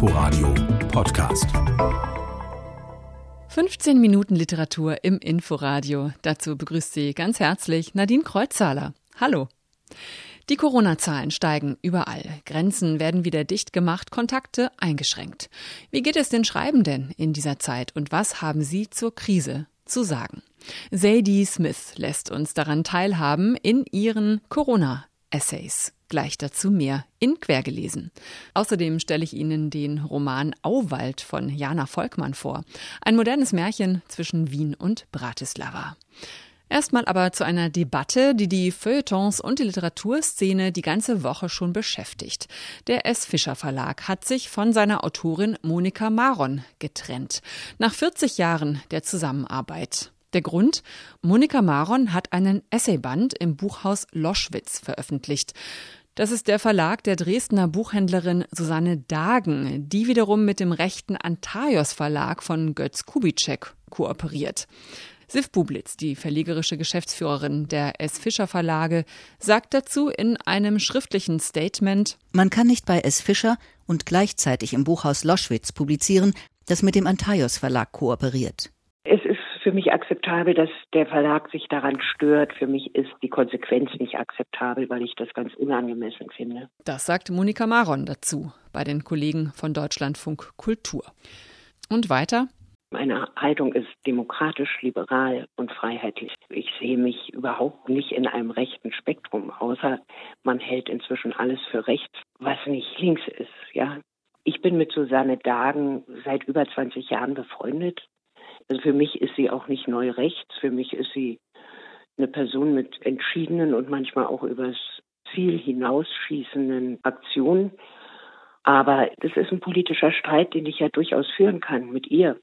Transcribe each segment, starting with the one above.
Inforadio Podcast. 15 Minuten Literatur im Inforadio. Dazu begrüßt Sie ganz herzlich Nadine Kreuzzahler. Hallo. Die Corona-Zahlen steigen überall. Grenzen werden wieder dicht gemacht, Kontakte eingeschränkt. Wie geht es den Schreibenden in dieser Zeit und was haben sie zur Krise zu sagen? Sadie Smith lässt uns daran teilhaben in ihren Corona-Essays. Gleich dazu mehr in Quergelesen. Außerdem stelle ich Ihnen den Roman Auwald von Jana Volkmann vor. Ein modernes Märchen zwischen Wien und Bratislava. Erstmal aber zu einer Debatte, die die Feuilletons und die Literaturszene die ganze Woche schon beschäftigt. Der S. Fischer Verlag hat sich von seiner Autorin Monika Maron getrennt. Nach 40 Jahren der Zusammenarbeit. Der Grund? Monika Maron hat einen Essayband im Buchhaus Loschwitz veröffentlicht. Das ist der Verlag der Dresdner Buchhändlerin Susanne Dagen, die wiederum mit dem rechten Antaios Verlag von Götz Kubitschek kooperiert. Sif Bublitz, die verlegerische Geschäftsführerin der S. Fischer Verlage, sagt dazu in einem schriftlichen Statement, Man kann nicht bei S. Fischer und gleichzeitig im Buchhaus Loschwitz publizieren, das mit dem Antaios Verlag kooperiert. Es ist für mich akzeptabel, dass der Verlag sich daran stört. Für mich ist die Konsequenz nicht akzeptabel, weil ich das ganz unangemessen finde. Das sagt Monika Maron dazu bei den Kollegen von Deutschlandfunk Kultur. Und weiter? Meine Haltung ist demokratisch, liberal und freiheitlich. Ich sehe mich überhaupt nicht in einem rechten Spektrum, außer man hält inzwischen alles für rechts, was nicht links ist, ja. Ich bin mit Susanne Dagen seit über 20 Jahren befreundet. Also für mich ist sie auch nicht neu rechts. Für mich ist sie eine Person mit entschiedenen und manchmal auch übers Ziel hinausschießenden Aktionen. Aber das ist ein politischer Streit, den ich ja durchaus führen kann mit ihr.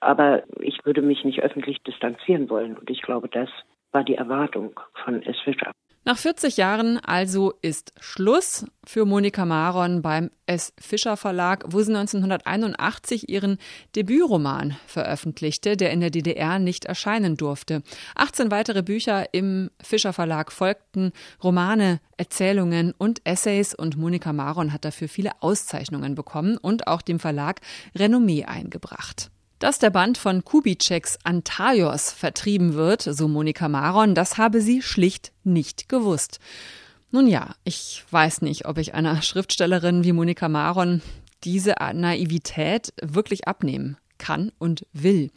Aber ich würde mich nicht öffentlich distanzieren wollen. Und ich glaube, das war die Erwartung von S. Fischer. Nach 40 Jahren also ist Schluss für Monika Maron beim S. Fischer Verlag, wo sie 1981 ihren Debütroman veröffentlichte, der in der DDR nicht erscheinen durfte. 18 weitere Bücher im Fischer Verlag folgten, Romane, Erzählungen und Essays und Monika Maron hat dafür viele Auszeichnungen bekommen und auch dem Verlag Renommee eingebracht. Dass der Band von Kubitscheks Antaios vertrieben wird, so Monika Maron, das habe sie schlicht nicht gewusst. Nun ja, ich weiß nicht, ob ich einer Schriftstellerin wie Monika Maron diese Naivität wirklich abnehmen kann und will.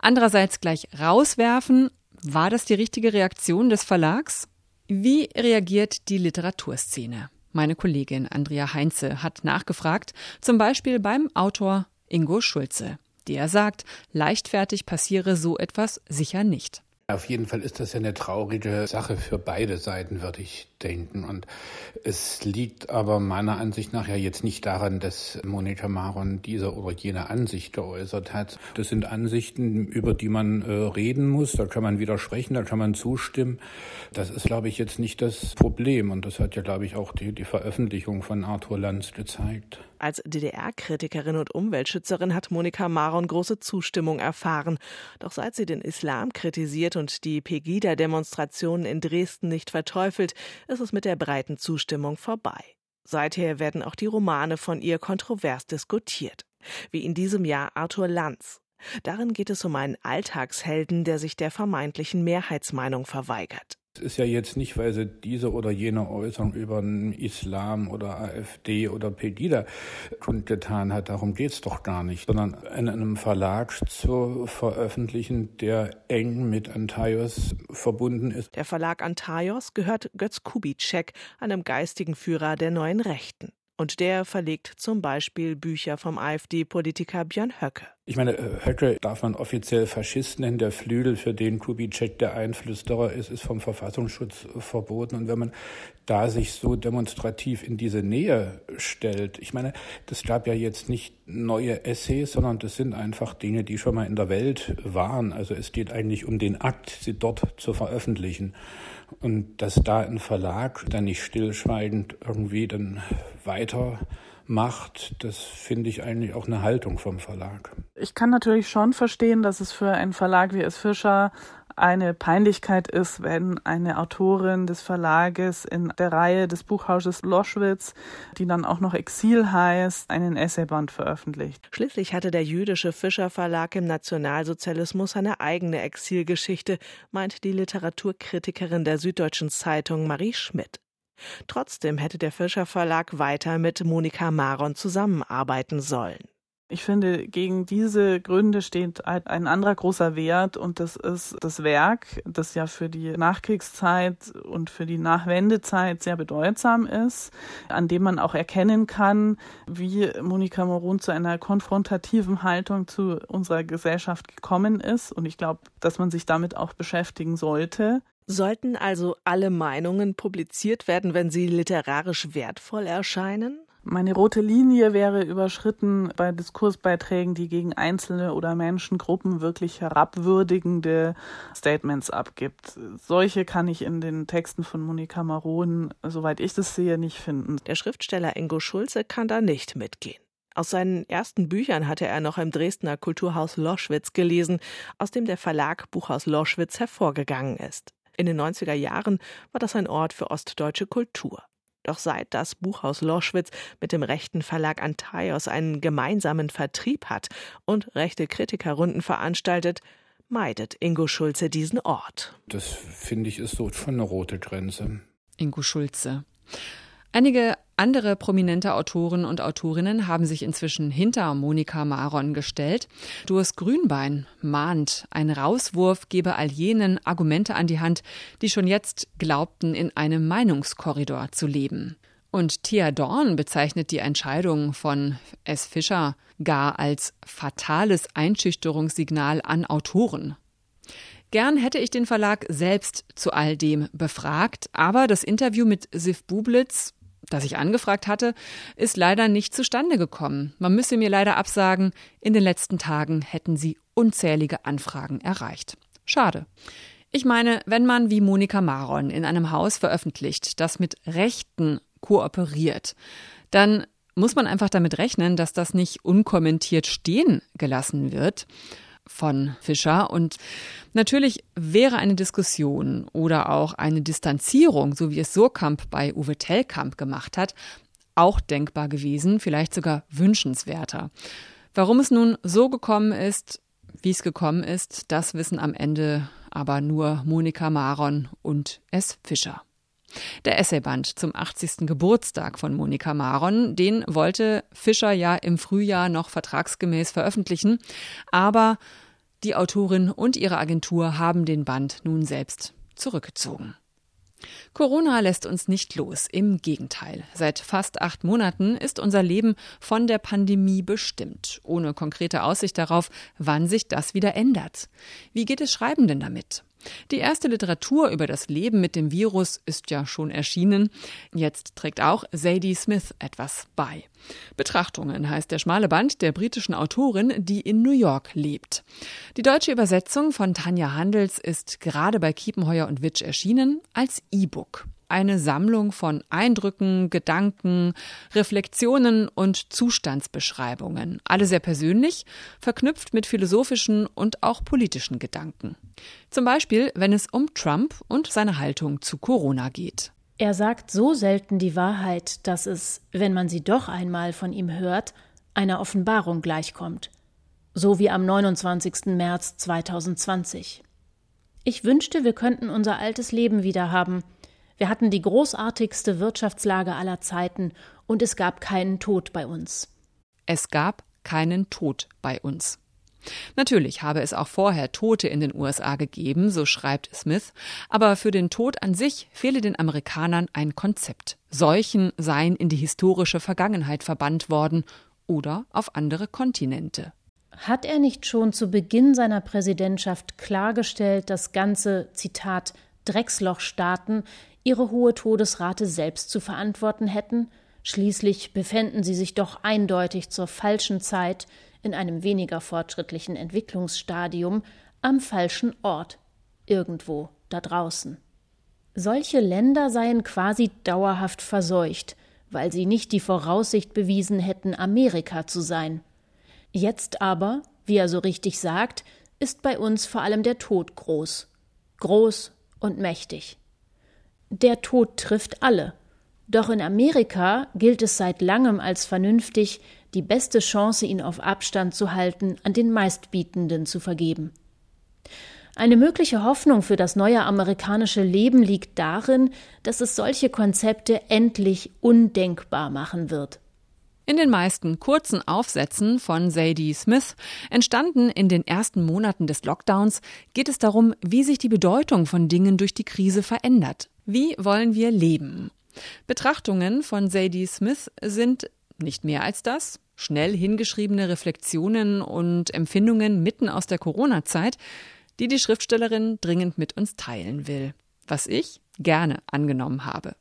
Andererseits gleich rauswerfen, war das die richtige Reaktion des Verlags? Wie reagiert die Literaturszene? Meine Kollegin Andrea Heinze hat nachgefragt, zum Beispiel beim Autor Ingo Schulze. Der sagt, leichtfertig passiere so etwas sicher nicht. Auf jeden Fall ist das ja eine traurige Sache für beide Seiten, würde ich denken. Und es liegt aber meiner Ansicht nach ja jetzt nicht daran, dass Monika Maron diese oder jene Ansicht geäußert hat. Das sind Ansichten, über die man äh, reden muss. Da kann man widersprechen, da kann man zustimmen. Das ist, glaube ich, jetzt nicht das Problem. Und das hat ja, glaube ich, auch die, die Veröffentlichung von Arthur Lanz gezeigt. Als DDR-Kritikerin und Umweltschützerin hat Monika Maron große Zustimmung erfahren. Doch seit sie den Islam kritisiert und die Pegida-Demonstrationen in Dresden nicht verteufelt, ist es mit der breiten Zustimmung vorbei. Seither werden auch die Romane von ihr kontrovers diskutiert. Wie in diesem Jahr Arthur Lanz. Darin geht es um einen Alltagshelden, der sich der vermeintlichen Mehrheitsmeinung verweigert. Es ist ja jetzt nicht, weil sie diese oder jene Äußerung über den Islam oder AfD oder Pegida kundgetan hat. Darum geht es doch gar nicht, sondern in einem Verlag zu veröffentlichen, der eng mit Antaios verbunden ist. Der Verlag Antaios gehört Götz Kubitschek, einem geistigen Führer der neuen Rechten. Und der verlegt zum Beispiel Bücher vom AfD-Politiker Björn Höcke. Ich meine, Höcke darf man offiziell Faschist nennen. Der Flügel, für den Kubitschek der Einflüsterer ist, ist vom Verfassungsschutz verboten. Und wenn man da sich so demonstrativ in diese Nähe stellt, ich meine, das gab ja jetzt nicht neue Essays, sondern das sind einfach Dinge, die schon mal in der Welt waren. Also es geht eigentlich um den Akt, sie dort zu veröffentlichen. Und dass da ein Verlag dann nicht stillschweigend irgendwie dann weiter macht, das finde ich eigentlich auch eine Haltung vom Verlag. Ich kann natürlich schon verstehen, dass es für einen Verlag wie S. Fischer eine Peinlichkeit ist, wenn eine Autorin des Verlages in der Reihe des Buchhauses Loschwitz, die dann auch noch Exil heißt, einen Essayband veröffentlicht. Schließlich hatte der jüdische Fischer Verlag im Nationalsozialismus eine eigene Exilgeschichte, meint die Literaturkritikerin der Süddeutschen Zeitung Marie Schmidt. Trotzdem hätte der Fischer Verlag weiter mit Monika Maron zusammenarbeiten sollen. Ich finde, gegen diese Gründe steht ein anderer großer Wert und das ist das Werk, das ja für die Nachkriegszeit und für die Nachwendezeit sehr bedeutsam ist, an dem man auch erkennen kann, wie Monika Moron zu einer konfrontativen Haltung zu unserer Gesellschaft gekommen ist. Und ich glaube, dass man sich damit auch beschäftigen sollte. Sollten also alle Meinungen publiziert werden, wenn sie literarisch wertvoll erscheinen? Meine rote Linie wäre überschritten bei Diskursbeiträgen, die gegen einzelne oder Menschengruppen wirklich herabwürdigende Statements abgibt. Solche kann ich in den Texten von Monika Maron, soweit ich das sehe, nicht finden. Der Schriftsteller Ingo Schulze kann da nicht mitgehen. Aus seinen ersten Büchern hatte er noch im Dresdner Kulturhaus Loschwitz gelesen, aus dem der Verlag Buchhaus Loschwitz hervorgegangen ist. In den 90er Jahren war das ein Ort für ostdeutsche Kultur. Doch seit das Buchhaus Loschwitz mit dem rechten Verlag Antaios einen gemeinsamen Vertrieb hat und rechte Kritikerrunden veranstaltet, meidet Ingo Schulze diesen Ort. Das finde ich ist so schon eine rote Grenze. Ingo Schulze. Einige andere prominente Autoren und Autorinnen haben sich inzwischen hinter Monika Maron gestellt. Durs Grünbein mahnt, ein Rauswurf gebe all jenen Argumente an die Hand, die schon jetzt glaubten, in einem Meinungskorridor zu leben. Und Thea Dorn bezeichnet die Entscheidung von S. Fischer gar als fatales Einschüchterungssignal an Autoren. Gern hätte ich den Verlag selbst zu all dem befragt, aber das Interview mit Sif Bublitz das ich angefragt hatte, ist leider nicht zustande gekommen. Man müsse mir leider absagen, in den letzten Tagen hätten sie unzählige Anfragen erreicht. Schade. Ich meine, wenn man wie Monika Maron in einem Haus veröffentlicht, das mit Rechten kooperiert, dann muss man einfach damit rechnen, dass das nicht unkommentiert stehen gelassen wird von Fischer. Und natürlich wäre eine Diskussion oder auch eine Distanzierung, so wie es Surkamp bei Uwe Tellkamp gemacht hat, auch denkbar gewesen, vielleicht sogar wünschenswerter. Warum es nun so gekommen ist, wie es gekommen ist, das wissen am Ende aber nur Monika Maron und S. Fischer. Der Essayband zum 80. Geburtstag von Monika Maron, den wollte Fischer ja im Frühjahr noch vertragsgemäß veröffentlichen, aber die Autorin und ihre Agentur haben den Band nun selbst zurückgezogen. Corona lässt uns nicht los, im Gegenteil. Seit fast acht Monaten ist unser Leben von der Pandemie bestimmt, ohne konkrete Aussicht darauf, wann sich das wieder ändert. Wie geht es Schreibenden damit? Die erste Literatur über das Leben mit dem Virus ist ja schon erschienen. Jetzt trägt auch Zadie Smith etwas bei. Betrachtungen heißt der schmale Band der britischen Autorin, die in New York lebt. Die deutsche Übersetzung von Tanja Handels ist gerade bei Kiepenheuer und Witsch erschienen als E-Book eine Sammlung von Eindrücken, Gedanken, Reflexionen und Zustandsbeschreibungen, alle sehr persönlich, verknüpft mit philosophischen und auch politischen Gedanken. Zum Beispiel, wenn es um Trump und seine Haltung zu Corona geht. Er sagt so selten die Wahrheit, dass es, wenn man sie doch einmal von ihm hört, einer Offenbarung gleichkommt. So wie am 29. März 2020. Ich wünschte, wir könnten unser altes Leben wieder haben – wir hatten die großartigste Wirtschaftslage aller Zeiten und es gab keinen Tod bei uns. Es gab keinen Tod bei uns. Natürlich habe es auch vorher Tote in den USA gegeben, so schreibt Smith, aber für den Tod an sich fehle den Amerikanern ein Konzept. Seuchen seien in die historische Vergangenheit verbannt worden oder auf andere Kontinente. Hat er nicht schon zu Beginn seiner Präsidentschaft klargestellt, dass ganze, Zitat, Dreckslochstaaten ihre hohe Todesrate selbst zu verantworten hätten, schließlich befänden sie sich doch eindeutig zur falschen Zeit in einem weniger fortschrittlichen Entwicklungsstadium am falschen Ort, irgendwo da draußen. Solche Länder seien quasi dauerhaft verseucht, weil sie nicht die Voraussicht bewiesen hätten, Amerika zu sein. Jetzt aber, wie er so richtig sagt, ist bei uns vor allem der Tod groß. Groß und mächtig. Der Tod trifft alle. Doch in Amerika gilt es seit langem als vernünftig, die beste Chance, ihn auf Abstand zu halten, an den Meistbietenden zu vergeben. Eine mögliche Hoffnung für das neue amerikanische Leben liegt darin, dass es solche Konzepte endlich undenkbar machen wird. In den meisten kurzen Aufsätzen von Sadie Smith, entstanden in den ersten Monaten des Lockdowns, geht es darum, wie sich die Bedeutung von Dingen durch die Krise verändert. Wie wollen wir leben? Betrachtungen von Sadie Smith sind nicht mehr als das, schnell hingeschriebene Reflexionen und Empfindungen mitten aus der Corona-Zeit, die die Schriftstellerin dringend mit uns teilen will, was ich gerne angenommen habe.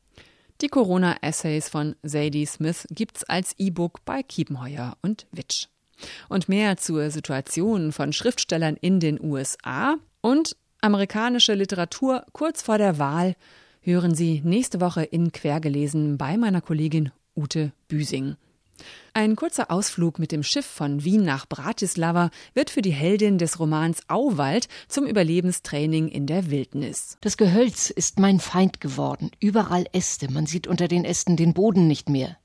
Die Corona-Essays von Sadie Smith gibt's als E-Book bei Kiepenheuer und Witsch. Und mehr zur Situation von Schriftstellern in den USA und amerikanische Literatur kurz vor der Wahl hören Sie nächste Woche in Quergelesen bei meiner Kollegin Ute Büsing. Ein kurzer Ausflug mit dem Schiff von Wien nach Bratislava wird für die Heldin des Romans Auwald zum Überlebenstraining in der Wildnis. Das Gehölz ist mein Feind geworden. Überall Äste. Man sieht unter den Ästen den Boden nicht mehr.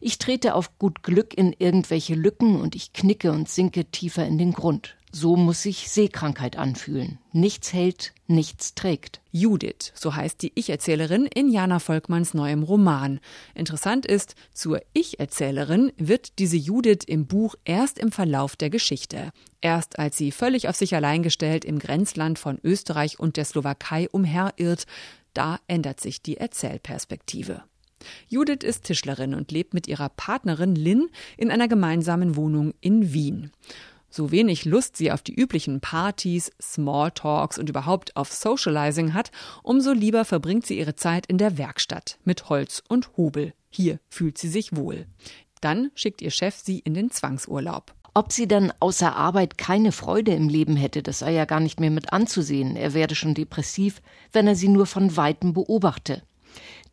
Ich trete auf gut Glück in irgendwelche Lücken und ich knicke und sinke tiefer in den Grund. So muss sich Seekrankheit anfühlen. Nichts hält, nichts trägt. Judith, so heißt die Ich-Erzählerin in Jana Volkmanns neuem Roman. Interessant ist, zur Ich-Erzählerin wird diese Judith im Buch erst im Verlauf der Geschichte. Erst als sie völlig auf sich allein gestellt im Grenzland von Österreich und der Slowakei umherirrt, da ändert sich die Erzählperspektive. Judith ist Tischlerin und lebt mit ihrer Partnerin Lynn in einer gemeinsamen Wohnung in Wien. So wenig Lust sie auf die üblichen Partys, Smalltalks und überhaupt auf Socializing hat, umso lieber verbringt sie ihre Zeit in der Werkstatt mit Holz und Hobel. Hier fühlt sie sich wohl. Dann schickt ihr Chef sie in den Zwangsurlaub. Ob sie dann außer Arbeit keine Freude im Leben hätte, das sei ja gar nicht mehr mit anzusehen. Er werde schon depressiv, wenn er sie nur von weitem beobachte.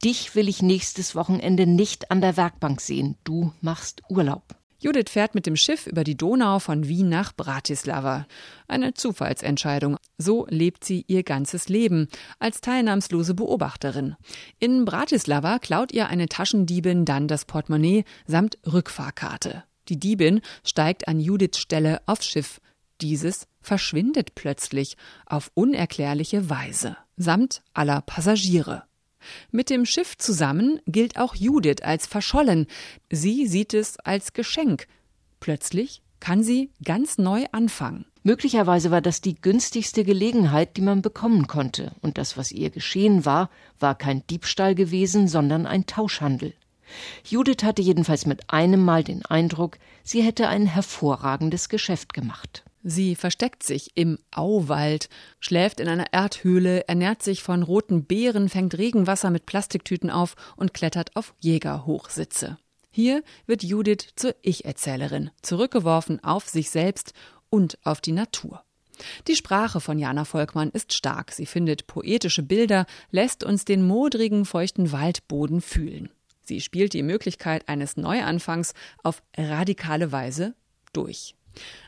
Dich will ich nächstes Wochenende nicht an der Werkbank sehen. Du machst Urlaub. Judith fährt mit dem Schiff über die Donau von Wien nach Bratislava. Eine Zufallsentscheidung. So lebt sie ihr ganzes Leben als teilnahmslose Beobachterin. In Bratislava klaut ihr eine Taschendiebin dann das Portemonnaie samt Rückfahrkarte. Die Diebin steigt an Judiths Stelle aufs Schiff. Dieses verschwindet plötzlich auf unerklärliche Weise, samt aller Passagiere. Mit dem Schiff zusammen gilt auch Judith als verschollen. Sie sieht es als Geschenk. Plötzlich kann sie ganz neu anfangen. Möglicherweise war das die günstigste Gelegenheit, die man bekommen konnte, und das, was ihr geschehen war, war kein Diebstahl gewesen, sondern ein Tauschhandel. Judith hatte jedenfalls mit einem Mal den Eindruck, sie hätte ein hervorragendes Geschäft gemacht. Sie versteckt sich im Auwald, schläft in einer Erdhöhle, ernährt sich von roten Beeren, fängt Regenwasser mit Plastiktüten auf und klettert auf Jägerhochsitze. Hier wird Judith zur Ich-Erzählerin, zurückgeworfen auf sich selbst und auf die Natur. Die Sprache von Jana Volkmann ist stark. Sie findet poetische Bilder, lässt uns den modrigen, feuchten Waldboden fühlen. Sie spielt die Möglichkeit eines Neuanfangs auf radikale Weise durch.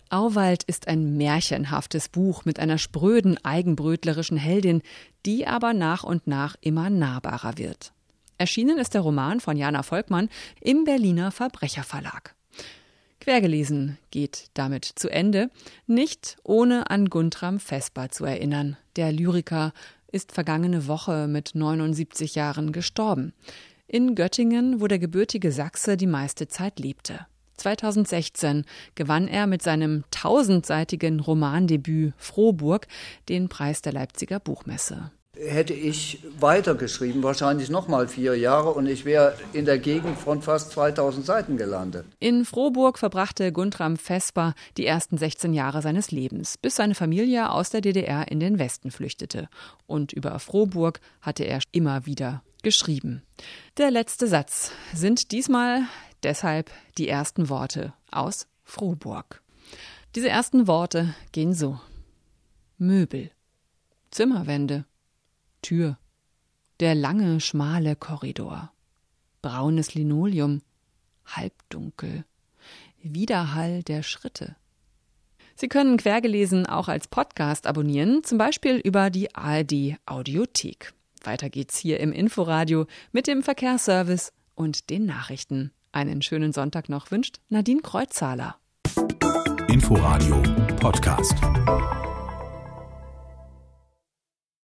Auwald ist ein märchenhaftes Buch mit einer spröden, eigenbrötlerischen Heldin, die aber nach und nach immer nahbarer wird. Erschienen ist der Roman von Jana Volkmann im Berliner Verbrecherverlag. Quergelesen geht damit zu Ende, nicht ohne an Guntram Vesper zu erinnern. Der Lyriker ist vergangene Woche mit 79 Jahren gestorben. In Göttingen, wo der gebürtige Sachse die meiste Zeit lebte. 2016 gewann er mit seinem tausendseitigen Romandebüt Frohburg den Preis der Leipziger Buchmesse hätte ich weitergeschrieben, wahrscheinlich nochmal vier Jahre und ich wäre in der Gegend von fast 2000 Seiten gelandet. In Frohburg verbrachte Guntram Vesper die ersten 16 Jahre seines Lebens, bis seine Familie aus der DDR in den Westen flüchtete. Und über Frohburg hatte er immer wieder geschrieben. Der letzte Satz sind diesmal Deshalb die ersten Worte aus Frohburg. Diese ersten Worte gehen so. Möbel, Zimmerwände, Tür, der lange, schmale Korridor. braunes Linoleum, halbdunkel, Widerhall der Schritte. Sie können Quergelesen auch als Podcast abonnieren, zum Beispiel über die ARD Audiothek. Weiter geht's hier im Inforadio mit dem Verkehrsservice und den Nachrichten. Einen schönen Sonntag noch wünscht Nadine Kreuzzahler. Inforadio Podcast.